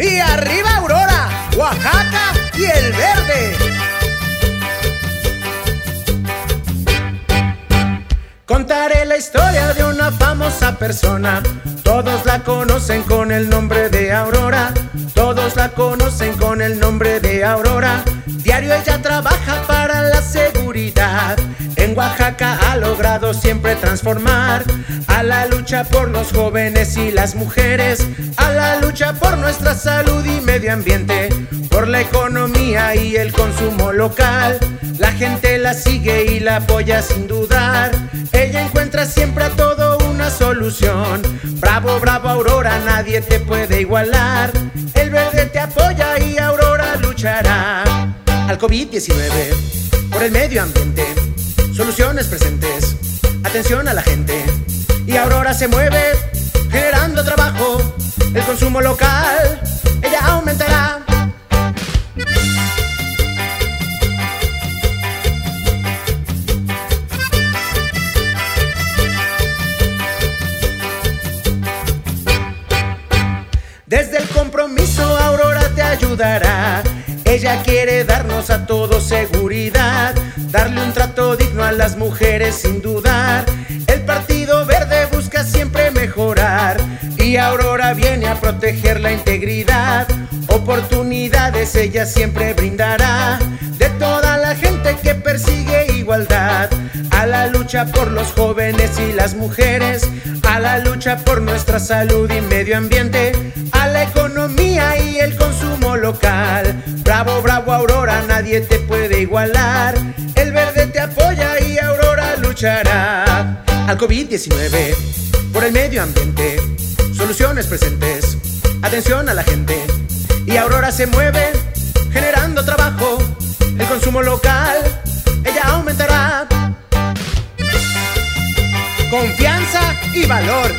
y arriba Aurora, Oaxaca y el verde. Contaré la historia de una famosa persona. Todos la conocen con el nombre de Aurora. Todos la conocen con el nombre de Aurora. Diario ella trabaja para la seguridad. En Oaxaca ha logrado siempre transformar a la lucha por los jóvenes y las mujeres, a la lucha por nuestra salud y medio ambiente, por la economía y el consumo local. La gente la sigue y la apoya sin dudar. Ella encuentra siempre a todo una solución. Bravo, bravo Aurora, nadie te puede igualar. El verde te apoya y Aurora luchará. Al COVID-19, por el medio ambiente, soluciones presentes, atención a la gente. Y Aurora se mueve, generando trabajo, el consumo local, ella aumentará. Desde el compromiso Aurora te ayudará. Ella quiere darnos a todos seguridad, las mujeres sin dudar. El Partido Verde busca siempre mejorar y Aurora viene a proteger la integridad. Oportunidades ella siempre brindará de toda la gente que persigue igualdad. A la lucha por los jóvenes y las mujeres, a la lucha por nuestra salud y medio ambiente, a la economía y el consumo local. Bravo, bravo Aurora, nadie te puede igualar. El verde te apoya y Al COVID-19, por el medio ambiente, soluciones presentes, atención a la gente. Y Aurora se mueve, generando trabajo, el consumo local, ella aumentará. Confianza y valor,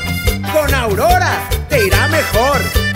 con Aurora te irá mejor.